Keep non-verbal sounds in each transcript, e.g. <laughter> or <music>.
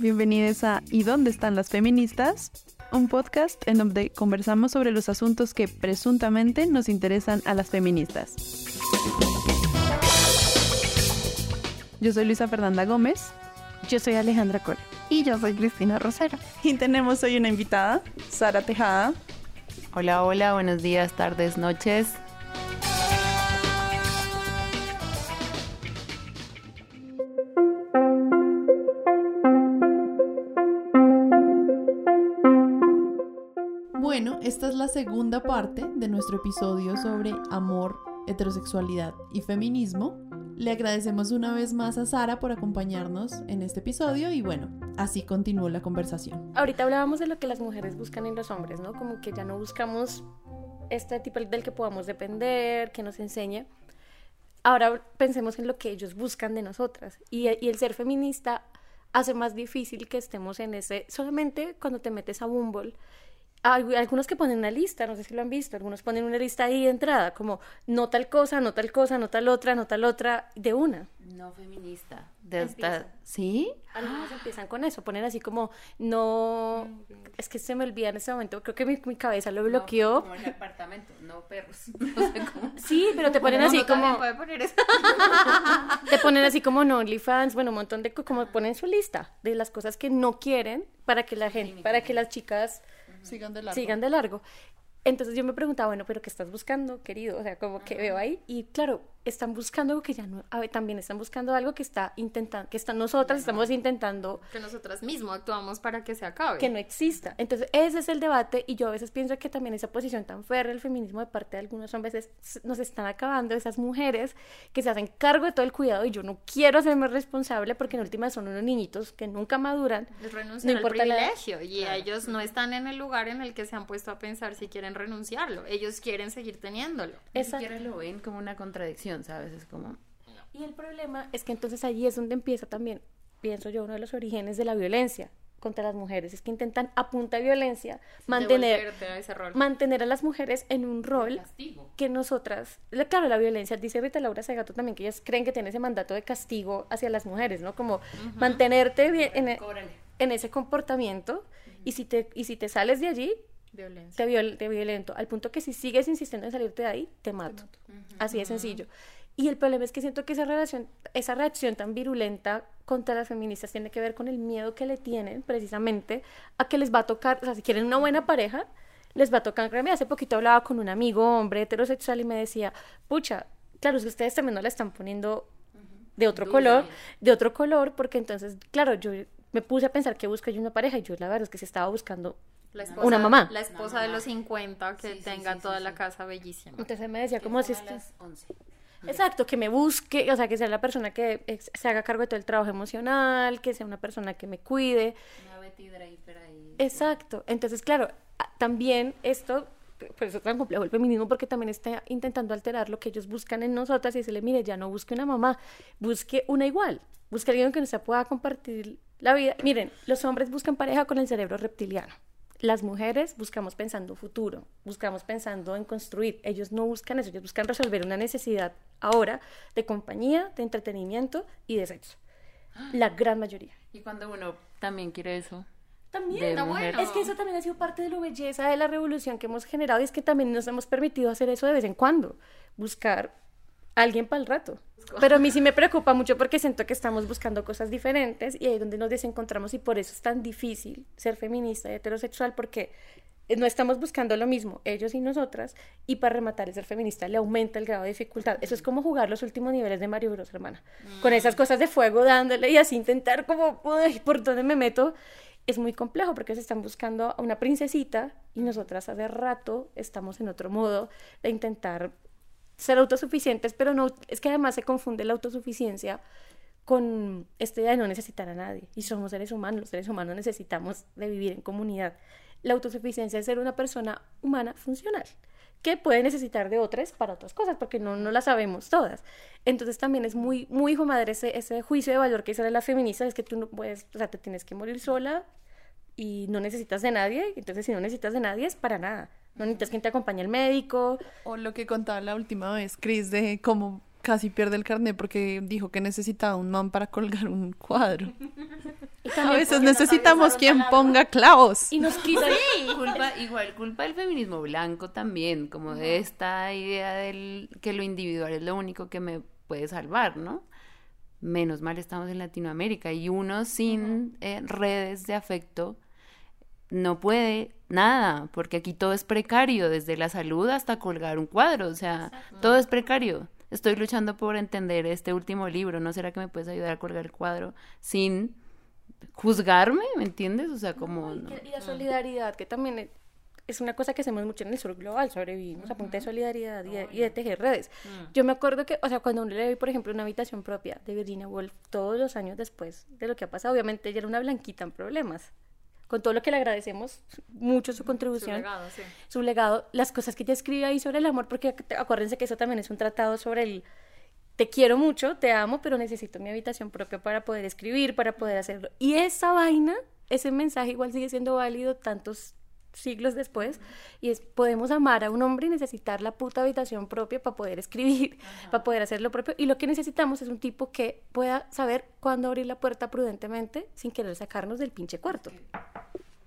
Bienvenidos a ¿Y dónde están las feministas? Un podcast en donde conversamos sobre los asuntos que presuntamente nos interesan a las feministas. Yo soy Luisa Fernanda Gómez. Yo soy Alejandra Cole. Y yo soy Cristina Rosero. Y tenemos hoy una invitada, Sara Tejada. Hola, hola, buenos días, tardes, noches. Segunda parte de nuestro episodio sobre amor, heterosexualidad y feminismo. Le agradecemos una vez más a Sara por acompañarnos en este episodio y bueno, así continuó la conversación. Ahorita hablábamos de lo que las mujeres buscan en los hombres, ¿no? Como que ya no buscamos este tipo del que podamos depender, que nos enseñe. Ahora pensemos en lo que ellos buscan de nosotras. Y, y el ser feminista hace más difícil que estemos en ese... Solamente cuando te metes a Bumble algunos que ponen una lista, no sé si lo han visto, algunos ponen una lista ahí de entrada, como no tal cosa, no tal cosa, no tal otra, no tal otra, de una. No feminista. De esta... ¿Sí? Algunos empiezan con eso, ponen así como, no, es que se me olvida en ese momento, creo que mi, cabeza lo bloqueó. No, como en el apartamento, no perros. <laughs> Sí, pero te ponen así como... Poner eso. <laughs> te ponen así como no OnlyFans, bueno, un montón de, como ponen su lista de las cosas que no quieren para que la gente, para que las chicas sigan de largo. Sigan de largo. Entonces yo me preguntaba, bueno, pero ¿qué estás buscando, querido? O sea, como que veo ahí. Y claro, están buscando algo que ya no, a ver, también están buscando algo que está intentando, que están nosotras estamos intentando que nosotras mismos actuamos para que se acabe, que no exista. Entonces ese es el debate y yo a veces pienso que también esa posición tan férrea del feminismo de parte de algunos hombres es, nos están acabando esas mujeres que se hacen cargo de todo el cuidado y yo no quiero hacerme responsable porque en última son unos niñitos que nunca maduran. Renuncian al privilegio y ellos no están en el lugar en el que se han puesto a pensar si quieren renunciarlo. Ellos quieren seguir teniéndolo. Ni siquiera lo ven como una contradicción ¿sabes? Es como... Y el problema es que entonces allí es donde empieza también, pienso yo, uno de los orígenes de la violencia contra las mujeres, es que intentan a punta de violencia mantener a, mantener a las mujeres en un rol que nosotras, claro, la violencia, dice Rita Laura Segato también que ellas creen que tiene ese mandato de castigo hacia las mujeres, ¿no? Como mantenerte en, e, en, ese comportamiento y si te y si te sales de allí, Violencia. Te, violento, al punto que si sigues insistiendo en salirte de ahí, te mato. Así de sencillo. Y el problema es que siento que esa relación, esa reacción tan virulenta contra las feministas tiene que ver con el miedo que le tienen precisamente a que les va a tocar, o sea, si quieren una buena pareja, les va a tocar. Hace poquito hablaba con un amigo, hombre heterosexual, y me decía, pucha, claro, es que ustedes también no la están poniendo de otro color, de otro color, porque entonces, claro, yo me puse a pensar que busco yo una pareja y yo la verdad es que se estaba buscando una mamá. La esposa de los 50 que tenga toda la casa bellísima. Entonces me decía como si estás... Exacto, que me busque, o sea, que sea la persona que se haga cargo de todo el trabajo emocional, que sea una persona que me cuide. Exacto. Entonces, claro, también esto, por eso es tan complejo el feminismo, porque también está intentando alterar lo que ellos buscan en nosotras y decirle, mire, ya no busque una mamá, busque una igual, busque alguien que no se pueda compartir la vida. Miren, los hombres buscan pareja con el cerebro reptiliano. Las mujeres buscamos pensando futuro, buscamos pensando en construir. Ellos no buscan eso, ellos buscan resolver una necesidad ahora de compañía, de entretenimiento y de sexo. La gran mayoría. Y cuando uno también quiere eso. También, bueno. es que eso también ha sido parte de la belleza de la revolución que hemos generado y es que también nos hemos permitido hacer eso de vez en cuando, buscar alguien para el rato. Pero a mí sí me preocupa mucho porque siento que estamos buscando cosas diferentes y ahí es donde nos desencontramos y por eso es tan difícil ser feminista y heterosexual porque no estamos buscando lo mismo, ellos y nosotras, y para rematar el ser feminista le aumenta el grado de dificultad. Eso es como jugar los últimos niveles de Mario Bros, hermana. Con esas cosas de fuego dándole y así intentar como, uy, ¿por dónde me meto? Es muy complejo porque se están buscando a una princesita y nosotras hace rato estamos en otro modo de intentar ser autosuficientes, pero no, es que además se confunde la autosuficiencia con esta idea de no necesitar a nadie. Y somos seres humanos, los seres humanos necesitamos de vivir en comunidad. La autosuficiencia es ser una persona humana funcional, que puede necesitar de otras para otras cosas, porque no, no las sabemos todas. Entonces también es muy, muy hijo madre ese, ese juicio de valor que sale la feminista, es que tú no puedes, o sea, te tienes que morir sola y no necesitas de nadie, entonces si no necesitas de nadie es para nada. No necesitas quien te acompañe al médico. O lo que contaba la última vez, Chris, de cómo casi pierde el carnet porque dijo que necesitaba un man para colgar un cuadro. <laughs> A veces necesitamos quien ponga clavos. Y nos quita. culpa, igual culpa del feminismo blanco también, como de esta idea del que lo individual es lo único que me puede salvar, ¿no? Menos mal estamos en Latinoamérica y uno sin eh, redes de afecto no puede nada, porque aquí todo es precario, desde la salud hasta colgar un cuadro, o sea, todo es precario. Estoy luchando por entender este último libro, ¿no será que me puedes ayudar a colgar el cuadro sin juzgarme, ¿me entiendes? O sea, como... y, la solidaridad, que también es una cosa que hacemos mucho en el sur global, sobrevivimos a punta de solidaridad y de, tejer redes. Mm. Yo me acuerdo que, o sea, cuando uno le doy, por ejemplo, una habitación propia de Virginia Woolf, todos los años después de lo que ha pasado, obviamente ella era una blanquita en problemas con todo lo que le agradecemos mucho su contribución, su legado, sí. su legado las cosas que ella escribe ahí sobre el amor, porque acuérdense que eso también es un tratado sobre el te quiero mucho, te amo, pero necesito mi habitación propia para poder escribir, para poder hacerlo. Y esa vaina, ese mensaje igual sigue siendo válido tantos siglos después, y es, podemos amar a un hombre y necesitar la puta habitación propia para poder escribir, para poder hacer lo propio, y lo que necesitamos es un tipo que pueda saber cuándo abrir la puerta prudentemente sin querer sacarnos del pinche cuarto.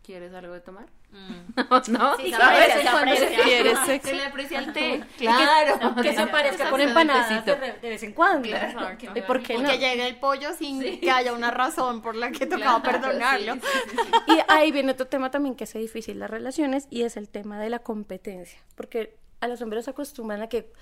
¿Quieres algo de tomar? Mm. <laughs> No, Sí, se aprecia, se aprecia. ¿Quieres <laughs> sexo? Se le aprecia el té. <laughs> Claro. Que, se aparezca con empanadas de, vez en cuando. Claro. ¿Y por qué no? Que llegue el pollo sin que haya una razón por la que tocaba perdonarlo. y ahí viene otro tema también que hace difícil las relaciones y es el tema de la competencia. Porque a los hombres se acostumbran a que,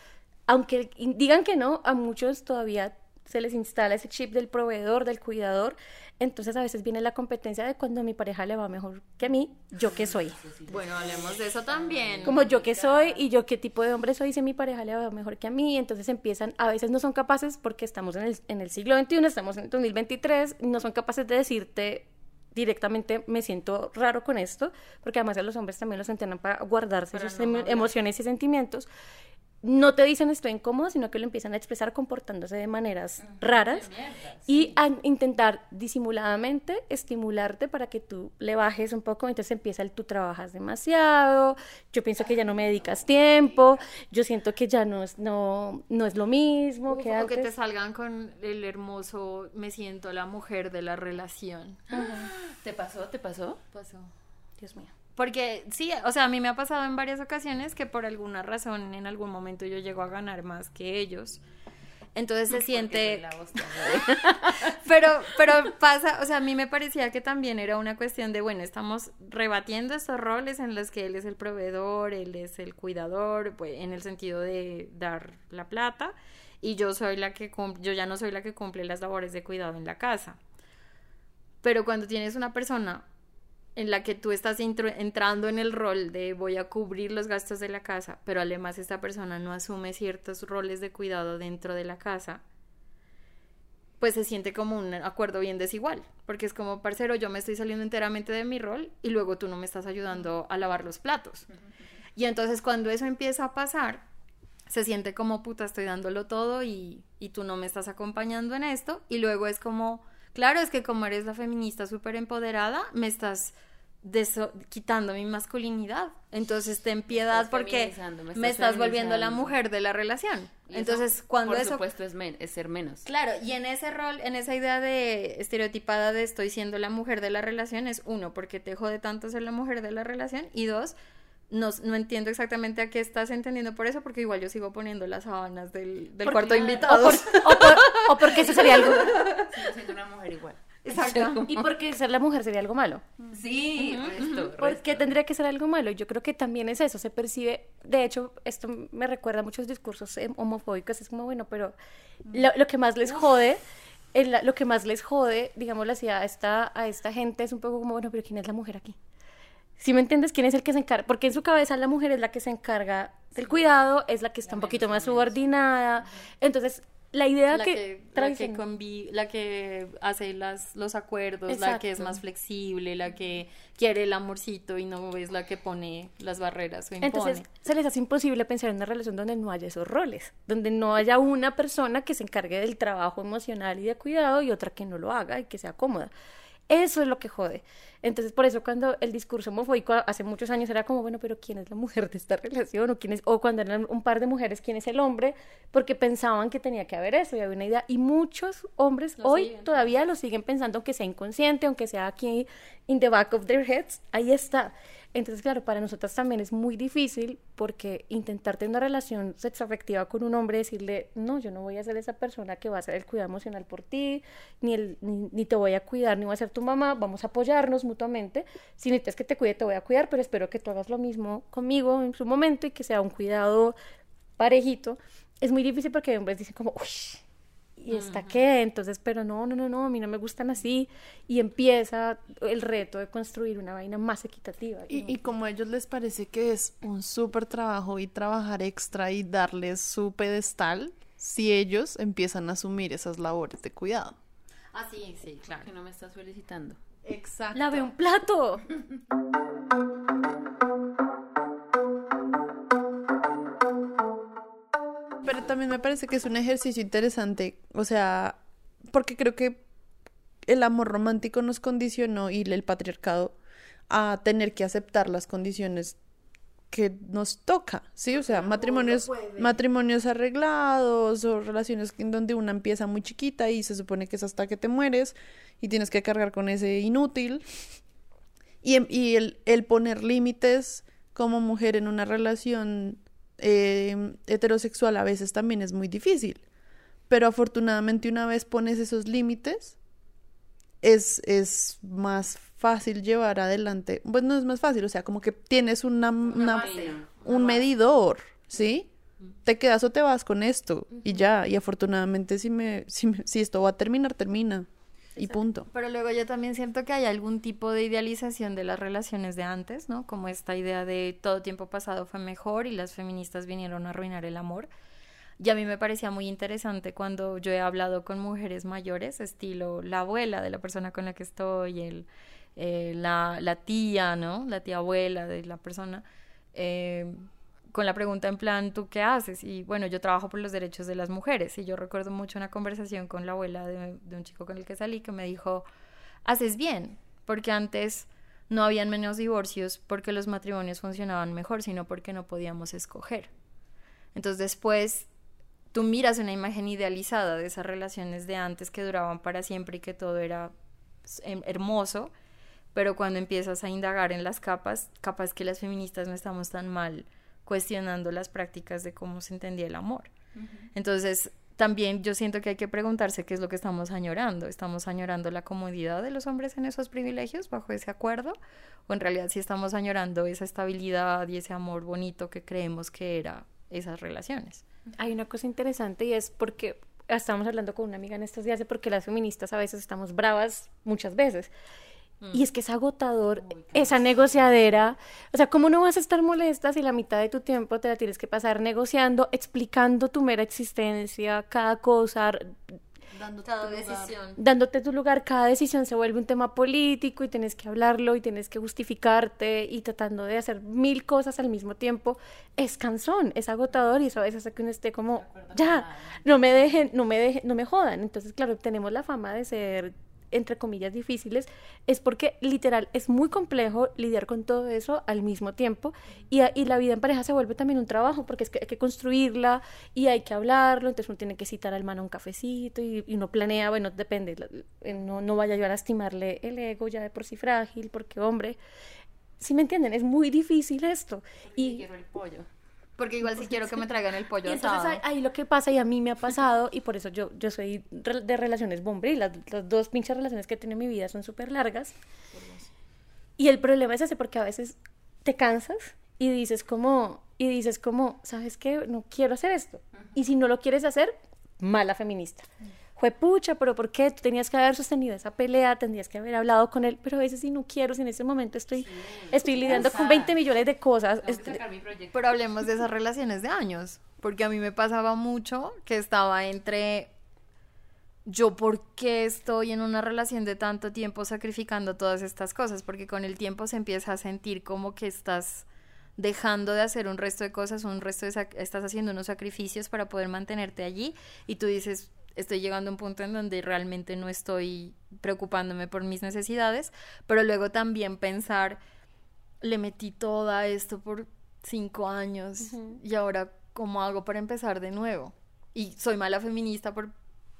aunque digan que no, a muchos todavía se les instala ese chip del proveedor, del cuidador, entonces a veces viene la competencia de cuando a mi pareja le va mejor que a mí, yo qué soy. Bueno, hablemos de eso también. Como yo qué soy y yo qué tipo de hombre soy si mi pareja le va mejor que a mí, entonces empiezan, a veces no son capaces porque estamos en el, en el siglo XXI, estamos en el 2023, no son capaces de decirte directamente me siento raro con esto, porque además a los hombres también los entrenan para guardarse sus emociones y sentimientos no te dicen estoy incómodo, sino que lo empiezan a expresar comportándose de maneras raras y a intentar disimuladamente estimularte para que tú le bajes un poco. Entonces empieza el tú trabajas demasiado, yo pienso que ya no me dedicas tiempo, yo siento que ya no es, no, no es lo mismo que O que te salgan con el hermoso me siento la mujer de la relación. ¿Te pasó? ¿Te pasó? Pasó. Dios mío. Porque sí, o sea, a mí me ha pasado en varias ocasiones que por alguna razón en algún momento yo llego a ganar más que ellos. Entonces se siente... <laughs> pero, pero pasa, o sea, a mí me parecía que también era una cuestión de, bueno, estamos rebatiendo estos roles en los que él es el proveedor, él es el cuidador, pues, en el sentido de dar la plata, y yo soy la que yo ya no soy la que cumple las labores de cuidado en la casa. Pero cuando tienes una persona en la que tú estás entrando en el rol de voy a cubrir los gastos de la casa, pero además esta persona no asume ciertos roles de cuidado dentro de la casa, pues se siente como un acuerdo bien desigual, porque es como, parcero, yo me estoy saliendo enteramente de mi rol y luego tú no me estás ayudando a lavar los platos. Y entonces cuando eso empieza a pasar, se siente como, puta, estoy dándolo todo y, y tú no me estás acompañando en esto, y luego es como Claro, es que como eres la feminista súper empoderada, me estás quitando mi masculinidad. Entonces ten piedad porque me estás, volviendo la mujer de la relación. Entonces cuando por eso... supuesto es, es ser menos. Claro, y en ese rol, en esa idea de estereotipada de estoy siendo la mujer de la relación es uno, porque te jode tanto ser la mujer de la relación y dos, no, no, entiendo exactamente a qué estás entendiendo por eso, porque igual yo sigo poniendo las sábanas del, del cuarto invitado. O, porque eso sería algo. <laughs> Sigo siendo una mujer igual. Exacto. <laughs> Y porque ser la mujer sería algo malo. Sí, Porque tendría que ser algo malo. Yo creo que también es eso, se percibe. De hecho, esto me recuerda a muchos discursos eh, homofóbicos. Es como, bueno, pero lo, que más les jode. lo que más les jode, digámoslo así, a esta, a esta gente es un poco como, bueno, pero ¿quién es la mujer aquí? Si me entiendes, ¿quién es el que se encarga? Porque en su cabeza la mujer es la que se encarga del cuidado, es la que está un poquito más subordinada. Entonces, la idea la que, la que, la que hace las, los acuerdos, la que es más flexible, la que quiere el amorcito y no es la que pone las barreras o impone. Entonces, se les hace imposible pensar en una relación donde no haya esos roles, donde no haya una persona que se encargue del trabajo emocional y de cuidado y otra que no lo haga y que sea cómoda. Eso es lo que jode. Entonces, por eso cuando el discurso homofóbico hace muchos años era como, bueno, pero ¿quién es la mujer de esta relación? O, quién es, o cuando eran un par de mujeres, ¿quién es el hombre? Porque pensaban que tenía que haber eso y había una idea. Y muchos hombres hoy todavía lo siguen pensando, aunque sea inconsciente, aunque sea aquí in the back of their heads, ahí está. Entonces, claro, para nosotras también es muy difícil porque intentar tener una relación sexoafectiva con un hombre, decirle, no, yo no voy a ser esa persona que va a hacer el cuidado emocional por ti, ni, el, ni, te voy a cuidar, ni voy a ser tu mamá, vamos a apoyarnos mutuamente. Si necesitas que te cuide, te voy a cuidar, pero espero que tú hagas lo mismo conmigo en su momento y que sea un cuidado parejito. Es muy difícil porque hombres dicen como, uy, y está qué, entonces, pero no, no, no, no, a mí no me gustan así, y empieza el reto de construir una vaina más equitativa. Y, como a ellos les parece que es un súper trabajo y trabajar extra y darles su pedestal, si ellos empiezan a asumir esas labores de cuidado. Ah, sí, sí, claro. Que no me estás felicitando. Exacto. Lave un plato. <laughs> también me parece que es un ejercicio interesante, o sea, porque creo que el amor romántico nos condicionó y el patriarcado a tener que aceptar las condiciones que nos toca, ¿sí? O sea, matrimonios, matrimonios arreglados o relaciones en donde una empieza muy chiquita y se supone que es hasta que te mueres y tienes que cargar con ese inútil. Y, y el, el poner límites como mujer en una relación eh, heterosexual a veces también es muy difícil. Pero afortunadamente una vez pones esos límites, es, es más fácil llevar adelante. Pues no es más fácil, o sea, como que tienes una, un medidor, ¿sí? Te quedas o te vas con esto y ya. Y afortunadamente si, me, si, si esto va a terminar, termina y punto. Pero luego yo también siento que hay algún tipo de idealización de las relaciones de antes, ¿no? Como esta idea de todo tiempo pasado fue mejor y las feministas vinieron a arruinar el amor. Y a mí me parecía muy interesante cuando yo he hablado con mujeres mayores, estilo la abuela de la persona con la que estoy, el, eh, la, la, tía, ¿no? La tía abuela de la persona. Eh, con la pregunta en plan, ¿tú qué haces? Y bueno, yo trabajo por los derechos de las mujeres y yo recuerdo mucho una conversación con la abuela de, un chico con el que salí que me dijo, haces bien, porque antes no habían menos divorcios porque los matrimonios funcionaban mejor, sino porque no podíamos escoger. Entonces después tú miras una imagen idealizada de esas relaciones de antes que duraban para siempre y que todo era em, hermoso, pero cuando empiezas a indagar en las capas, capaz que las feministas no estamos tan mal cuestionando las prácticas de cómo se entendía el amor. Entonces, también yo siento que hay que preguntarse qué es lo que estamos añorando. ¿Estamos añorando la comodidad de los hombres en esos privilegios bajo ese acuerdo? ¿O en realidad sí estamos añorando esa estabilidad y ese amor bonito que creemos que era esas relaciones? Hay una cosa interesante y es porque estamos hablando con una amiga en estos días de por qué las feministas a veces estamos bravas muchas veces. Y es que es agotador esa negociadera. O sea, ¿cómo no vas a estar molesta si la mitad de tu tiempo te la tienes que pasar negociando, explicando tu mera existencia, cada cosa, dándote cada tu decisión. Lugar. Dándote tu lugar, cada decisión se vuelve un tema político y tienes que hablarlo y tienes que justificarte y tratando de hacer mil cosas al mismo tiempo. Es cansón, es agotador y eso a veces hace que uno esté como, ya, no me dejen, no me dejen, no me jodan. Entonces, claro, tenemos la fama de ser entre comillas, difíciles, es porque literal es muy complejo lidiar con todo eso al mismo tiempo y, y, la vida en pareja se vuelve también un trabajo porque es que hay que construirla y hay que hablarlo, entonces uno tiene que citar al mano un cafecito y, y uno planea, bueno, depende, eh, no, no vaya yo a lastimarle el ego ya de por sí frágil, porque hombre, si me entienden, es muy difícil esto. y quiero el pollo. Porque igual si quiero que me traigan el pollo y entonces Ahí, lo que pasa, y a mí me ha pasado, y por eso yo, yo soy de relaciones bombril, las, las dos pinches relaciones que tiene en mi vida son súper largas. Y el problema es ese, porque a veces te cansas y dices como, y dices como, ¿sabes qué? No quiero hacer esto. Y si no lo quieres hacer, mala feminista fue pucha, pero ¿por qué? Tú tenías que haber sostenido esa pelea, tendrías que haber hablado con él, pero a veces si no quiero, si en ese momento estoy, estoy lidiando con 20 millones de cosas. Este... Pero hablemos de esas relaciones de años, porque a mí me pasaba mucho que estaba entre yo por qué estoy en una relación de tanto tiempo sacrificando todas estas cosas, porque con el tiempo se empieza a sentir como que estás dejando de hacer un resto de cosas, un resto de estás haciendo unos sacrificios para poder mantenerte allí y tú dices, estoy llegando a un punto en donde realmente no estoy preocupándome por mis necesidades, pero luego también pensar, le metí toda esto por cinco años y ahora, ¿cómo hago para empezar de nuevo? Y soy mala feminista por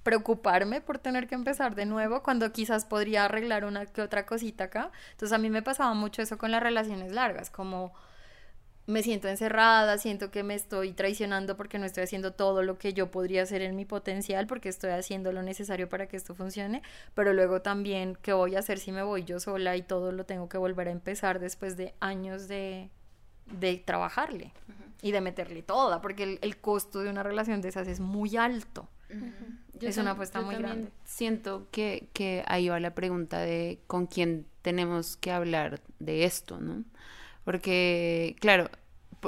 preocuparme por tener que empezar de nuevo cuando quizás podría arreglar una que otra cosita acá. Entonces a mí me pasaba mucho eso con las relaciones largas, como me siento encerrada, siento que me estoy traicionando porque no estoy haciendo todo lo que yo podría hacer en mi potencial, porque estoy haciendo lo necesario para que esto funcione, pero luego también, ¿qué voy a hacer si me voy yo sola y todo lo tengo que volver a empezar después de años de, de trabajarle y de meterle toda, porque el, costo de una relación de esas es muy alto. Es una apuesta muy grande. Siento que, que ahí va la pregunta de con quién tenemos que hablar de esto, ¿no? Porque, claro,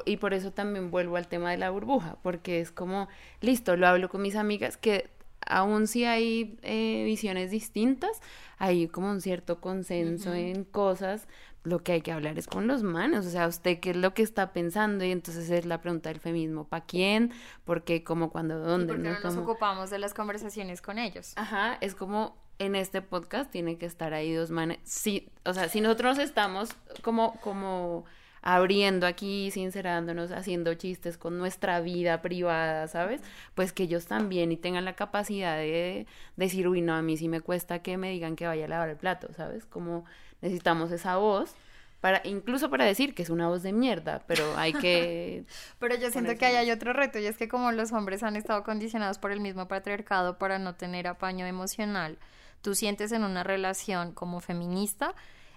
y por eso también vuelvo al tema de la burbuja, porque es como, listo, lo hablo con mis amigas, que aún si hay eh, visiones distintas, hay como un cierto consenso en cosas, lo que hay que hablar es con los manos, o sea, usted qué es lo que está pensando y entonces es la pregunta del feminismo, ¿para quién? ¿Por qué? ¿Cómo? ¿Cuándo? ¿Dónde? ¿no? nos ocupamos de las conversaciones con ellos? Ajá, es como en este podcast tiene que estar ahí dos manos, sí, o sea, si nosotros estamos como, como abriendo aquí, sincerándonos, haciendo chistes con nuestra vida privada, ¿sabes? Pues que ellos también y tengan la capacidad de decir, uy, no, a mí sí me cuesta que me digan que vaya a lavar el plato, ¿sabes? Como necesitamos esa voz. Para, incluso para decir que es una voz de mierda, pero hay que... <laughs> pero yo siento que ahí hay otro reto, y es que como los hombres han estado condicionados por el mismo patriarcado para no tener apaño emocional, tú sientes en una relación como feminista,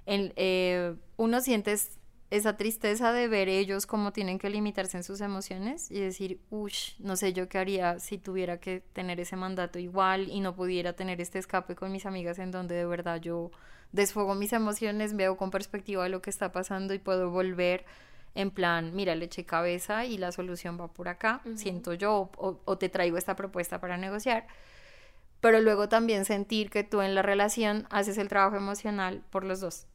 eh, uno sientes esa tristeza de ver ellos cómo tienen que limitarse en sus emociones y decir, uff, no sé yo qué haría si tuviera que tener ese mandato igual y no pudiera tener este escape con mis amigas en donde de verdad yo desfogo mis emociones, veo con perspectiva lo que está pasando y puedo volver en plan, mira, le eché cabeza y la solución va por acá, siento yo, o, o te traigo esta propuesta para negociar pero luego también sentir que tú en la relación haces el trabajo emocional por los dos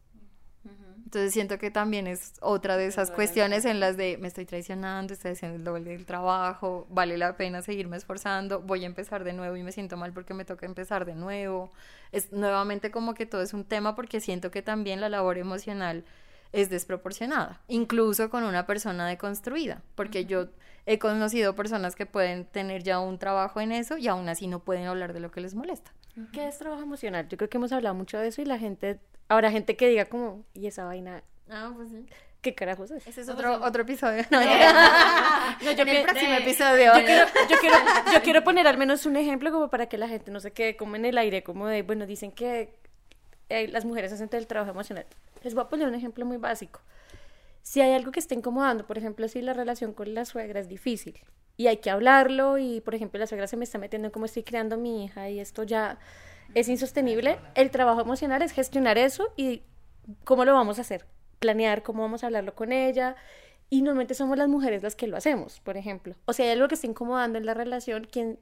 entonces siento que también es otra de esas cuestiones en las de me estoy traicionando, estoy haciendo el doble del trabajo, vale la pena seguirme esforzando, voy a empezar de nuevo y me siento mal porque me toca empezar de nuevo. Es nuevamente como que todo es un tema porque siento que también la labor emocional es desproporcionada, incluso con una persona deconstruida, porque yo he conocido personas que pueden tener ya un trabajo en eso y aún así no pueden hablar de lo que les molesta. ¿Qué es trabajo emocional? Yo creo que hemos hablado mucho de eso y la gente Habrá gente que diga como, ¿y esa vaina? Ah, pues sí. ¿Qué carajos es? Ese es otro, otro episodio. No, <laughs> yo en el próximo episodio. Yo quiero, yo, quiero, yo quiero poner al menos un ejemplo como para que la gente no se quede como en el aire, como de, bueno, dicen que eh, las mujeres hacen todo el trabajo emocional. Les voy a poner un ejemplo muy básico. Si hay algo que esté incomodando, por ejemplo, si la relación con la suegra es difícil y hay que hablarlo y, por ejemplo, la suegra se me está metiendo en cómo estoy criando a mi hija y esto ya es insostenible. El trabajo emocional es gestionar eso y cómo lo vamos a hacer, planear cómo vamos a hablarlo con ella. Y normalmente somos las mujeres las que lo hacemos, por ejemplo. O sea, hay algo que está incomodando en la relación, quien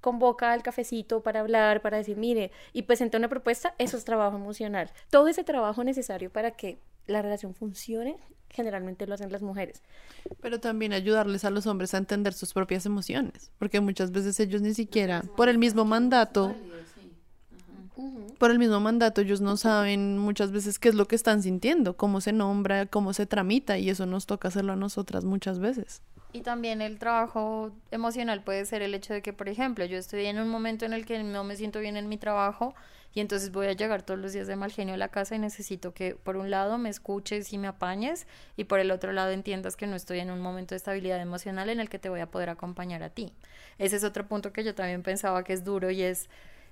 convoca al cafecito para hablar, para decir, mire, y presenta una propuesta, eso es trabajo emocional. Todo ese trabajo necesario para que la relación funcione, generalmente lo hacen las mujeres. Pero también ayudarles a los hombres a entender sus propias emociones, porque muchas veces ellos ni siquiera, por el mismo mandato, por el mismo mandato, ellos no saben muchas veces qué es lo que están sintiendo, cómo se nombra, cómo se tramita, y eso nos toca hacerlo a nosotras muchas veces. Y también el trabajo emocional puede ser el hecho de que, por ejemplo, yo estoy en un momento en el que no me siento bien en mi trabajo y entonces voy a llegar todos los días de mal genio a la casa y necesito que por un lado me escuches y me apañes y por el otro lado entiendas que no estoy en un momento de estabilidad emocional en el que te voy a poder acompañar a ti. Ese es otro punto que yo también pensaba que es duro y es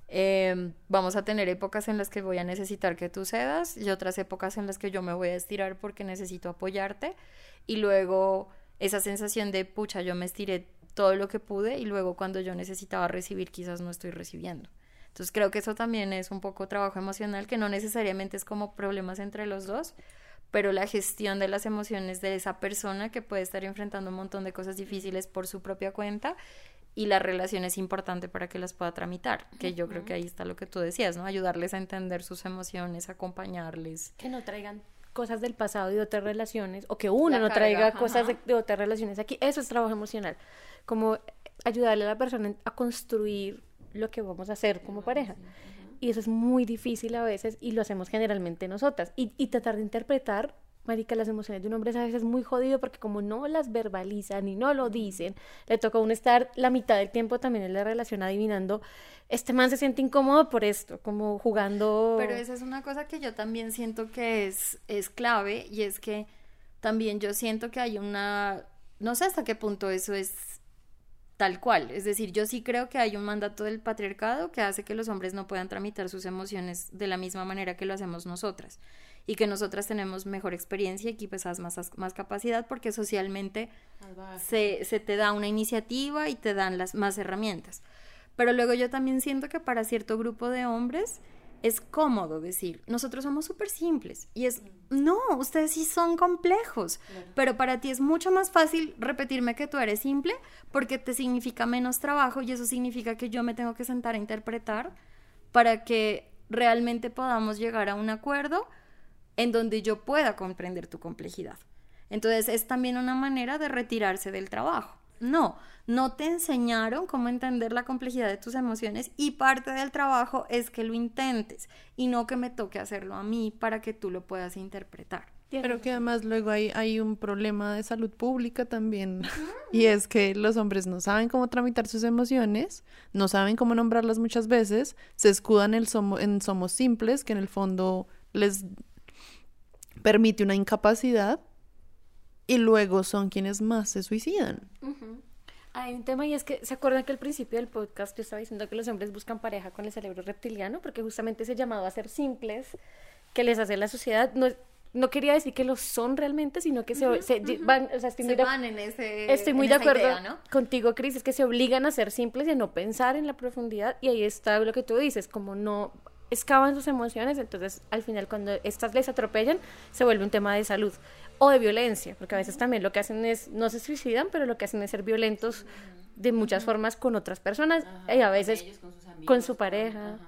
Em, vamos a tener épocas en las que voy a necesitar que tú cedas y otras épocas en las que yo me voy a estirar porque necesito apoyarte y luego esa sensación de pucha, yo me estiré todo lo que pude y luego cuando yo necesitaba recibir quizás no estoy recibiendo. Entonces creo que eso también es un poco trabajo emocional que no necesariamente es como problemas entre los dos, pero la gestión de las emociones de esa persona que puede estar enfrentando un montón de cosas difíciles por su propia cuenta y la relación es importante para que las pueda tramitar, que yo creo que ahí está lo que tú decías, ¿no? Ayudarles a entender sus emociones, acompañarles. Que no traigan cosas del pasado y de otras relaciones, o que uno no traiga cosas de, otras relaciones aquí, eso es trabajo emocional, como ayudarle a la persona a construir lo que vamos a hacer como pareja. Y eso es muy difícil a veces y lo hacemos generalmente nosotras. Y, y tratar de interpretar Marica, las emociones de un hombre es a veces muy jodido porque como no las verbalizan y no lo dicen, le toca a uno estar la mitad del tiempo también en la relación adivinando, este man se siente incómodo por esto, como jugando... Pero esa es una cosa que yo también siento que es, es clave y es que también yo siento que hay una, no sé hasta qué punto eso es tal cual. Es decir, yo sí creo que hay un mandato del patriarcado que hace que los hombres no puedan tramitar sus emociones de la misma manera que lo hacemos nosotras. Y que nosotras tenemos mejor experiencia y quizás más, más capacidad porque socialmente se, se, te da una iniciativa y te dan las más herramientas. Pero luego yo también siento que para cierto grupo de hombres es cómodo decir, nosotros somos súper simples. Y es, no, ustedes sí son complejos. Pero para ti es mucho más fácil repetirme que tú eres simple porque te significa menos trabajo y eso significa que yo me tengo que sentar a interpretar para que realmente podamos llegar a un acuerdo en donde yo pueda comprender tu complejidad. Entonces es también una manera de retirarse del trabajo. No, no te enseñaron cómo entender la complejidad de tus emociones y parte del trabajo es que lo intentes y no que me toque hacerlo a mí para que tú lo puedas interpretar. Pero que además luego hay, hay un problema de salud pública también y es que los hombres no saben cómo tramitar sus emociones, no saben cómo nombrarlas muchas veces, se escudan en, en somos simples, que en el fondo les permite una incapacidad y luego son quienes más se suicidan. Hay un tema y es que, ¿se acuerdan que al principio del podcast yo estaba diciendo que los hombres buscan pareja con el cerebro reptiliano? Porque justamente ese llamado a ser simples que les hace la sociedad. No, no quería decir que lo son realmente, sino que se, van, o sea, estoy muy, van en ese, estoy muy de acuerdo contigo, Cris, es que se obligan a ser simples y a no pensar en la profundidad. Y ahí está lo que tú dices, como no excavan sus emociones, entonces al final cuando estas les atropellan se vuelve un tema de salud o de violencia, porque a veces también lo que hacen es, no se suicidan, pero lo que hacen es ser violentos de muchas formas con otras personas y a veces con, su pareja.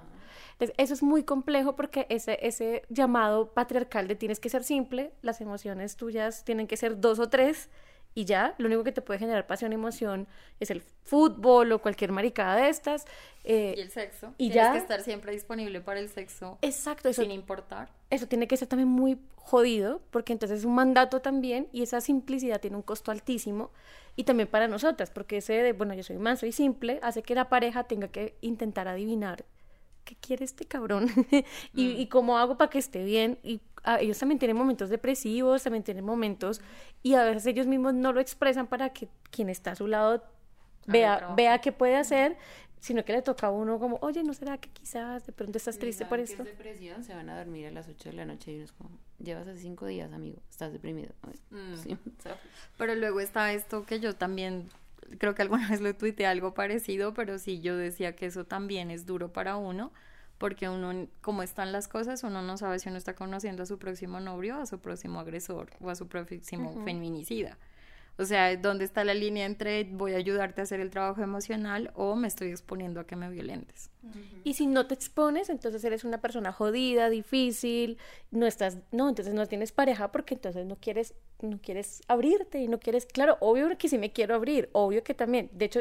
Entonces, eso es muy complejo porque ese, ese llamado patriarcal de tienes que ser simple, las emociones tuyas tienen que ser dos o tres y ya, lo único que te puede generar pasión y emoción es el fútbol o cualquier maricada de estas. Eh, y el sexo. Y Tienes que estar siempre disponible para el sexo. Exacto, eso. Sin importar. Eso tiene que ser también muy jodido, porque entonces es un mandato también y esa simplicidad tiene un costo altísimo. Y también para nosotras, porque ese de, bueno, yo soy más, soy simple, hace que la pareja tenga que intentar adivinar qué quiere este cabrón <laughs> y, mm. y, cómo hago para que esté bien y Ah, ellos también tienen momentos depresivos, también tienen momentos y a veces ellos mismos no lo expresan para que quien está a su lado vea, vea qué puede hacer, sino que le toca a uno como, oye, ¿no será que quizás de pronto estás triste por esto? es depresión, se van a dormir a las 8 de la noche y uno es como, llevas hace cinco días, amigo, estás deprimido. Mm. <laughs> Pero luego está esto que yo también creo que alguna <laughs> vez lo tuiteé algo parecido, pero sí yo decía que eso también es duro para uno porque uno, como están las cosas, uno no sabe si uno está conociendo a su próximo novio, a su próximo agresor o a su próximo feminicida. O sea, ¿dónde está la línea entre voy a ayudarte a hacer el trabajo emocional o me estoy exponiendo a que me violentes? Y si no te expones, entonces eres una persona jodida, difícil, no estás, no, entonces no tienes pareja porque entonces no quieres, no quieres abrirte y no quieres, claro, obvio que sí me quiero abrir, obvio que también, de hecho,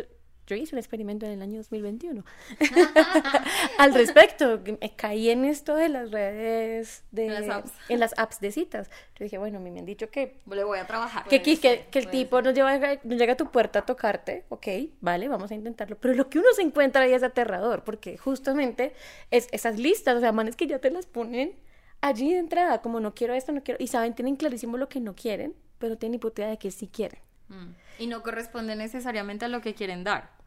yo hice un experimento en el año 2021 <laughs> <laughs> al respecto. Caí en esto de las redes, de, en las apps, de citas. Yo dije, bueno, me han dicho que... Le voy a trabajar. Que, que, que, el tipo no, lleva, no llega a tu puerta a tocarte, ok, vale, vamos a intentarlo. Pero lo que uno se encuentra ahí es aterrador, porque justamente es esas listas, o sea, manes que ya te las ponen allí de entrada, como no quiero esto, no quiero... Y saben, tienen clarísimo lo que no quieren, pero tienen hipoteca de que sí quieren. Mm. Y no corresponde necesariamente a lo que quieren dar.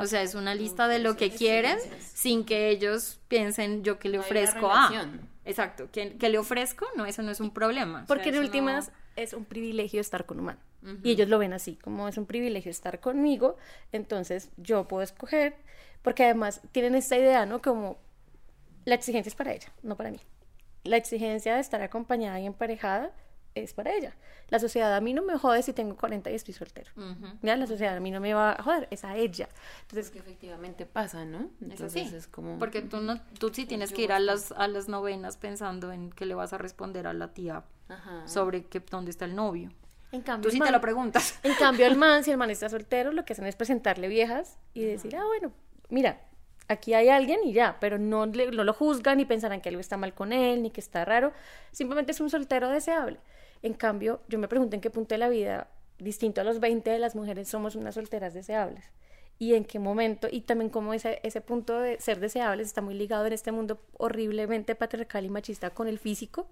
O sea, es una lista de lo que quieren sin que ellos piensen yo que le ofrezco a. Exacto, que, le ofrezco, no, eso no es un problema. Porque en últimas es un privilegio estar con humano. Y ellos lo ven así, como es un privilegio estar conmigo, entonces yo puedo escoger, porque además tienen esta idea, ¿no? Como la exigencia es para ella, no para mí. La exigencia de estar acompañada y emparejada es para ella. La sociedad a mí no me jode si tengo 40 y estoy soltero. La sociedad a mí no me va a joder, es a ella. Entonces, que efectivamente pasa, ¿no? Entonces es como... Porque tú, no, tú sí tienes que ir a las, a las novenas pensando en que le vas a responder a la tía sobre que, dónde está el novio. En cambio, tú sí te lo preguntas. En cambio, el <laughs> man, si el man está soltero, lo que hacen es presentarle viejas y decir, ah, bueno, mira, Aquí hay alguien y ya, pero no, no lo juzgan ni pensarán que algo está mal con él, ni que está raro. Simplemente es un soltero deseable. En cambio, yo me pregunto en qué punto de la vida, distinto a los 20 de las mujeres, somos unas solteras deseables. Y en qué momento, y también cómo ese, ese punto de ser deseables está muy ligado en este mundo horriblemente patriarcal y machista con el físico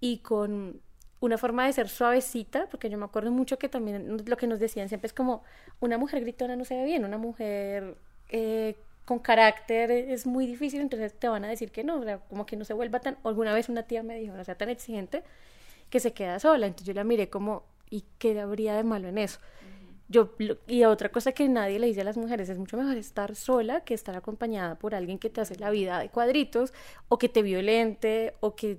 y con una forma de ser suavecita, porque yo me acuerdo mucho que también lo que nos decían siempre es como una mujer gritona no se ve bien, una mujer eh, con carácter es muy difícil, entonces te van a decir que no, o como que no se vuelva tan, alguna vez una tía me dijo, no sea tan exigente, que se queda sola, entonces yo la miré como, ¿y qué habría de malo en eso? Yo, y otra cosa que nadie le dice a las mujeres, es mucho mejor estar sola que estar acompañada por alguien que te hace la vida de cuadritos, o que te violente, o que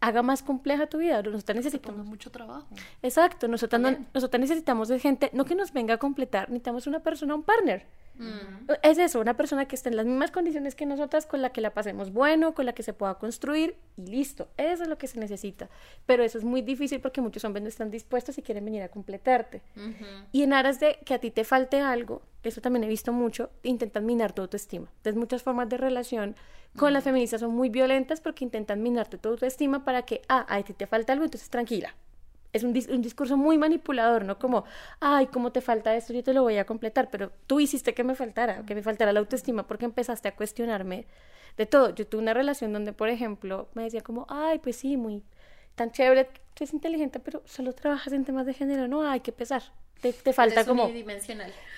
haga más compleja tu vida. Nosotros necesitamos mucho trabajo. Exacto, nosotros, nosotros necesitamos de gente, no que nos venga a completar, necesitamos una persona, un partner. Mm. Es eso, una persona que esté en las mismas condiciones que nosotras, con la que la pasemos bueno, con la que se pueda construir y listo. Eso es lo que se necesita. Pero eso es muy difícil porque muchos hombres no están dispuestos y quieren venir a completarte. Y en aras de que a ti te falte algo, eso también he visto mucho, intentan minar tu autoestima. Entonces muchas formas de relación con las feministas son muy violentas porque intentan minarte tu autoestima para que, ah, a ti te falta algo, entonces tranquila, es un, discurso muy manipulador, ¿no? Como, ay, ¿cómo te falta esto? Yo te lo voy a completar, pero tú hiciste que me faltara, que me faltara la autoestima porque empezaste a cuestionarme de todo. Yo tuve una relación donde, por ejemplo, me decía como, ay, pues sí, muy tan chévere, tú eres inteligente, pero solo trabajas en temas de género, no, hay que pesar. Te, te falta como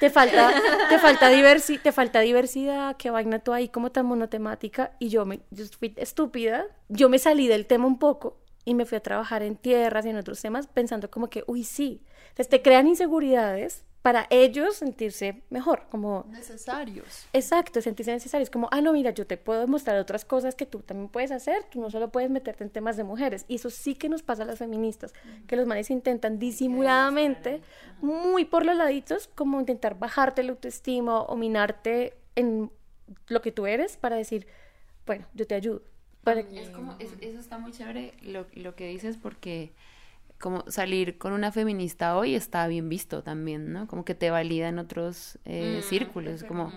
te falta <laughs> te falta diversi, te falta diversidad qué vaina tú ahí como tan monotemática y yo me yo fui estúpida yo me salí del tema un poco y me fui a trabajar en tierras y en otros temas pensando como que, uy, sí. Entonces te crean inseguridades para ellos sentirse mejor, como... Necesarios. Exacto, sentirse necesarios, como, ah, no, mira, yo te puedo demostrar otras cosas que tú también puedes hacer, tú no solo puedes meterte en temas de mujeres. Y eso sí que nos pasa a las feministas, que los manes intentan disimuladamente, muy por los laditos, como intentar bajarte la autoestima o minarte en lo que tú eres para decir, bueno, yo te ayudo. Es como, eso, está muy chévere lo, lo que dices porque como salir con una feminista hoy está bien visto también, ¿no? Como que te valida en otros eh, mm, círculos, como...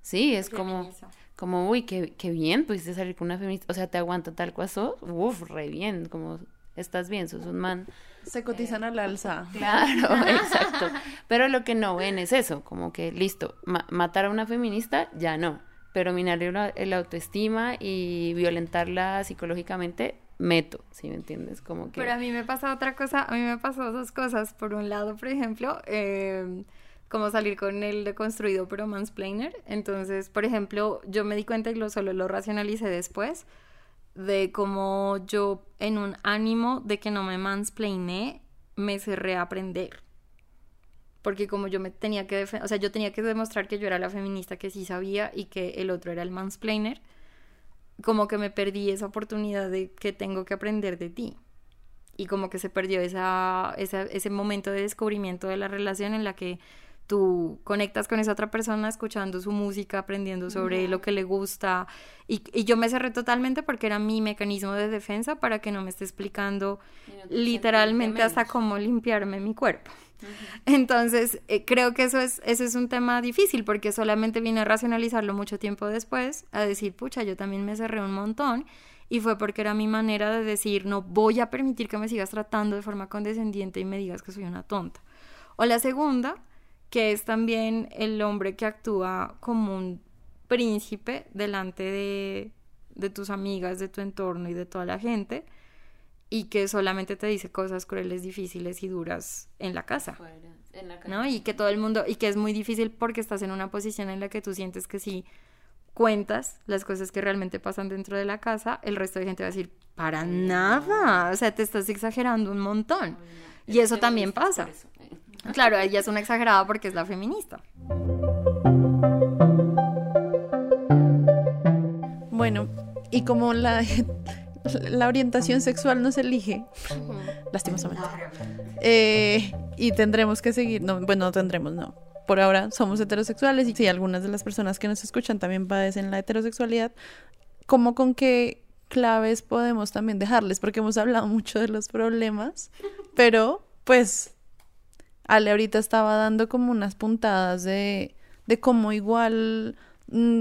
Sí, es como, como, uy, qué, qué bien pudiste salir con una feminista, o sea, te aguanta tal cual sos, uf, re bien, como, estás bien, sos un man. Se cotizan al alza. <laughs> Claro, <laughs> exacto. Pero lo que no ven es eso, como que, listo, matar a una feminista, ya no pero minarle el autoestima y violentarla psicológicamente, meto, ¿sí me entiendes? Como que... Pero a mí me pasa otra cosa, a mí me pasó dos cosas. Por un lado, por ejemplo, eh, como salir con el deconstruido pero mansplainer. Entonces, por ejemplo, yo me di cuenta y lo solo lo racionalicé después de cómo yo en un ánimo de que no me mansplainé, me cerré a porque como yo me tenía que, o sea, yo tenía que demostrar que yo era la feminista que sí sabía y que el otro era el mansplainer, como que me perdí esa oportunidad de que tengo que aprender de ti. Y como que se perdió esa, esa, ese momento de descubrimiento de la relación en la que tú conectas con esa otra persona escuchando su música, aprendiendo sobre lo que le gusta. Y, y, yo me cerré totalmente porque era mi mecanismo de defensa para que no me esté explicando literalmente hasta cómo limpiarme mi cuerpo. Entonces, eh, creo que eso es, ese es un tema difícil porque solamente vine a racionalizarlo mucho tiempo después, a decir, pucha, yo también me cerré un montón y fue porque era mi manera de decir, no voy a permitir que me sigas tratando de forma condescendiente y me digas que soy una tonta. O la segunda, que es también el hombre que actúa como un príncipe delante de, de tus amigas, de tu entorno y de toda la gente y que solamente te dice cosas crueles, difíciles y duras en la casa. ¿No? Y que todo el mundo, y que es muy difícil porque estás en una posición en la que tú sientes que si cuentas las cosas que realmente pasan dentro de la casa, el resto de gente va a decir, para nada, o sea, te estás exagerando un montón. y eso también pasa. <laughs> <laughs> Claro, ella es una exagerada porque es la feminista. Bueno, y como la la orientación sexual no se elige, lastimosamente. Eh, y tendremos que seguir, no, bueno, no tendremos, no. Por ahora somos heterosexuales y si algunas de las personas que nos escuchan también padecen la heterosexualidad, ¿cómo con qué claves podemos también dejarles? Porque hemos hablado mucho de los problemas, pero pues Ale ahorita estaba dando como unas puntadas de, de cómo igual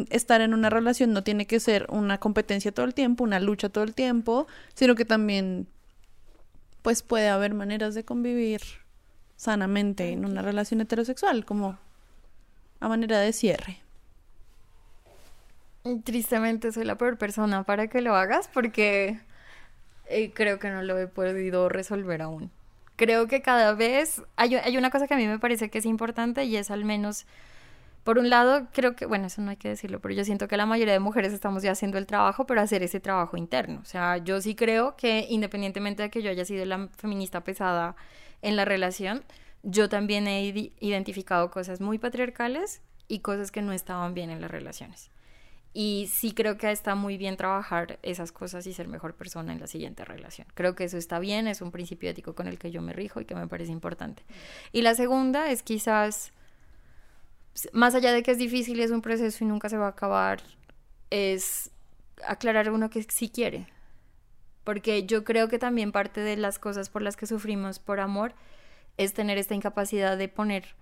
estar en una relación no tiene que ser una competencia todo el tiempo, una lucha todo el tiempo, sino que también pues puede haber maneras de convivir sanamente en una relación heterosexual, como a manera de cierre. Tristemente soy la peor persona para que lo hagas porque eh, creo que no lo he podido resolver aún. Creo que cada vez hay, hay una cosa que a mí me parece que es importante y es al menos por un lado, creo que, bueno, eso no hay que decirlo, pero yo siento que la mayoría de mujeres estamos ya haciendo el trabajo, pero hacer ese trabajo interno. O sea, yo sí creo que independientemente de que yo haya sido la feminista pesada en la relación, yo también he identificado cosas muy patriarcales y cosas que no estaban bien en las relaciones. Y sí creo que está muy bien trabajar esas cosas y ser mejor persona en la siguiente relación. Creo que eso está bien, es un principio ético con el que yo me rijo y que me parece importante. Y la segunda es quizás más allá de que es difícil y es un proceso y nunca se va a acabar, es aclarar uno que sí quiere. Porque yo creo que también parte de las cosas por las que sufrimos por amor es tener esta incapacidad de poner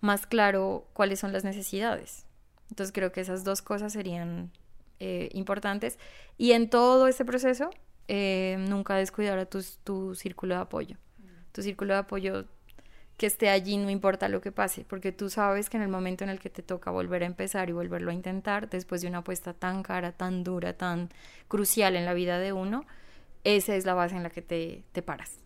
más claro cuáles son las necesidades. Entonces creo que esas dos cosas serían eh, importantes. Y en todo ese proceso, eh, nunca descuidar a tu, tu círculo de apoyo. Tu círculo de apoyo que esté allí, no importa lo que pase, porque tú sabes que en el momento en el que te toca volver a empezar y volverlo a intentar, después de una apuesta tan cara, tan dura, tan crucial en la vida de uno, esa es la base en la que te, te paras.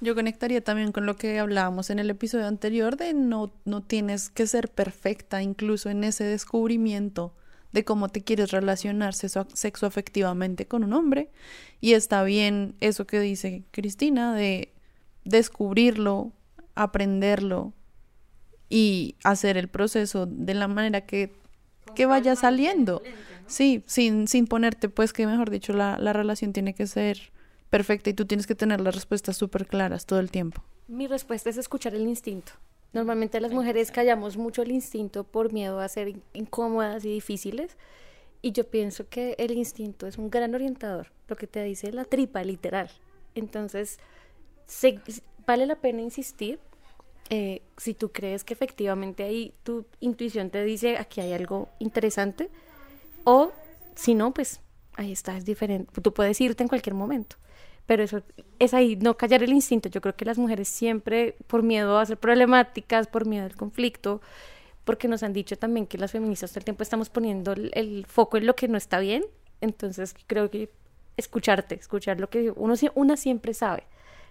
Yo conectaría también con lo que hablábamos en el episodio anterior de no, no tienes que ser perfecta incluso en ese descubrimiento de cómo te quieres relacionar sexo afectivamente con un hombre. Y está bien eso que dice Cristina de descubrirlo, aprenderlo y hacer el proceso de la manera que, que vaya saliendo. Sí, sin, sin ponerte, pues que mejor dicho, la, la relación tiene que ser perfecta y tú tienes que tener las respuestas súper claras todo el tiempo. Mi respuesta es escuchar el instinto. Normalmente las mujeres callamos mucho el instinto por miedo a ser incómodas y difíciles. Y yo pienso que el instinto es un gran orientador, lo que te dice la tripa, literal. Entonces, vale la pena insistir eh, si tú crees que efectivamente ahí tu intuición te dice aquí hay algo interesante o si no, pues ahí está, es diferente. Tú puedes irte en cualquier momento. Pero eso es ahí, no callar el instinto. Yo creo que las mujeres siempre, por miedo a ser problemáticas, por miedo al conflicto, porque nos han dicho también que las feministas todo el tiempo estamos poniendo el, foco en lo que no está bien. Entonces creo que escucharte, escuchar lo que uno, una siempre sabe.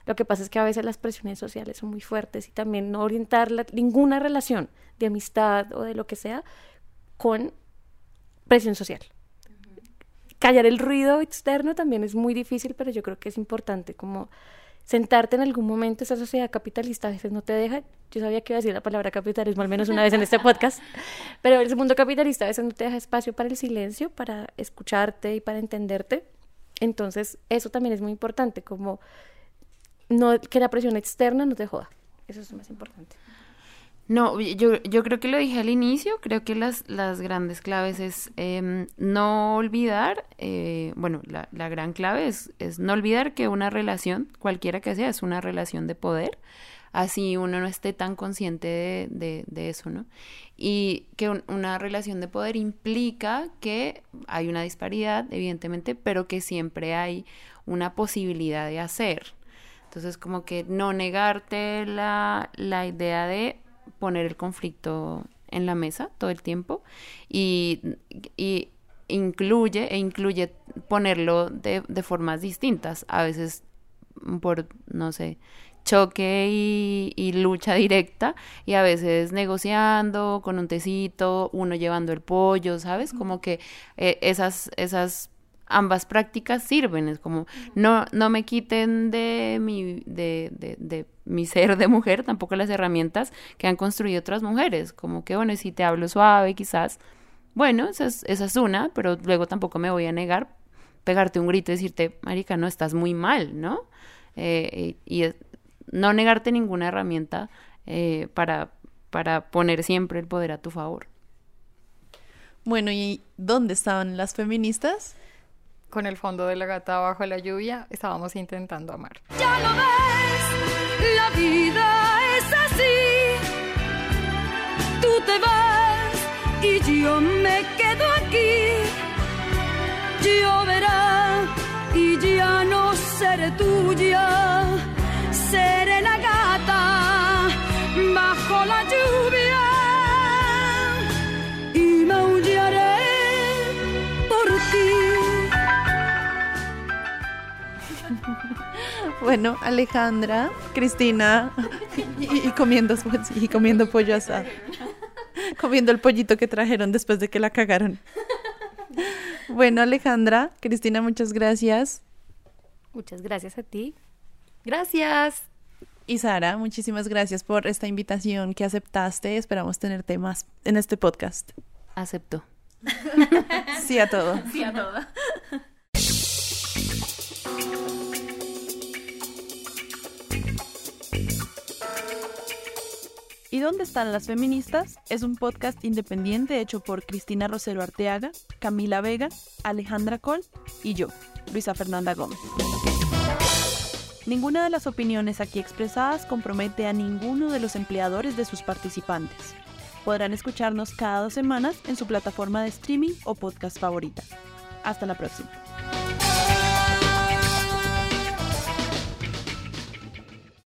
Lo que pasa es que a veces las presiones sociales son muy fuertes y también no orientar ninguna relación de amistad o de lo que sea con presión social. Callar el ruido externo también es muy difícil, pero yo creo que es importante como sentarte en algún momento, esa sociedad capitalista a veces no te deja, yo sabía que iba a decir la palabra capitalismo al menos una vez en este podcast, <laughs> pero el mundo capitalista a veces no te deja espacio para el silencio, para escucharte y para entenderte, entonces eso también es muy importante, como no, que la presión externa no te joda. Eso es lo más importante. No, yo, creo que lo dije al inicio, creo que las, las grandes claves es em, no olvidar, eh, bueno, la, la, gran clave es, es no olvidar que una relación, cualquiera que sea, es una relación de poder, así uno no esté tan consciente de, de, de eso, ¿no? Y que una relación de poder implica que hay una disparidad, evidentemente, pero que siempre hay una posibilidad de hacer, entonces, como que no negarte la, la idea de poner el conflicto en la mesa todo el tiempo y, y incluye e incluye ponerlo de, de, formas distintas, a veces por, no sé, choque y, y, lucha directa y a veces negociando con un tecito, uno llevando el pollo, ¿sabes? Como que eh, esas, esas ambas prácticas sirven, es como no, no me quiten de mi, de, de, de, mi ser de mujer, tampoco las herramientas que han construido otras mujeres, como que bueno, si te hablo suave quizás, bueno, esa es, esa es una, pero luego tampoco me voy a negar pegarte un grito y decirte, marica, no, estás muy mal, ¿no? Eh, y, no negarte ninguna herramienta eh, para, para poner siempre el poder a tu favor. Bueno, ¿y dónde estaban las feministas? Con el fondo de la gata bajo la lluvia, estábamos intentando amar. Ya lo ves, la vida es así. Tú te vas y yo me quedo aquí. Lloverá y ya no seré tuya, seré la Bueno, Alejandra, Cristina y, y comiendo y comiendo pollo asado. Comiendo el pollito que trajeron después de que la cagaron. Bueno, Alejandra, Cristina, muchas gracias. Muchas gracias a ti. Gracias. Y Sara, muchísimas gracias por esta invitación que aceptaste. Esperamos tenerte más en este podcast. Acepto. Sí a todo. Sí a todo. ¿Y dónde están las feministas? Es un podcast independiente hecho por Cristina Rosero Arteaga, Camila Vega, Alejandra Col y yo, Luisa Fernanda Gómez. Ninguna de las opiniones aquí expresadas compromete a ninguno de los empleadores de sus participantes. Podrán escucharnos cada dos semanas en su plataforma de streaming o podcast favorita. Hasta la próxima.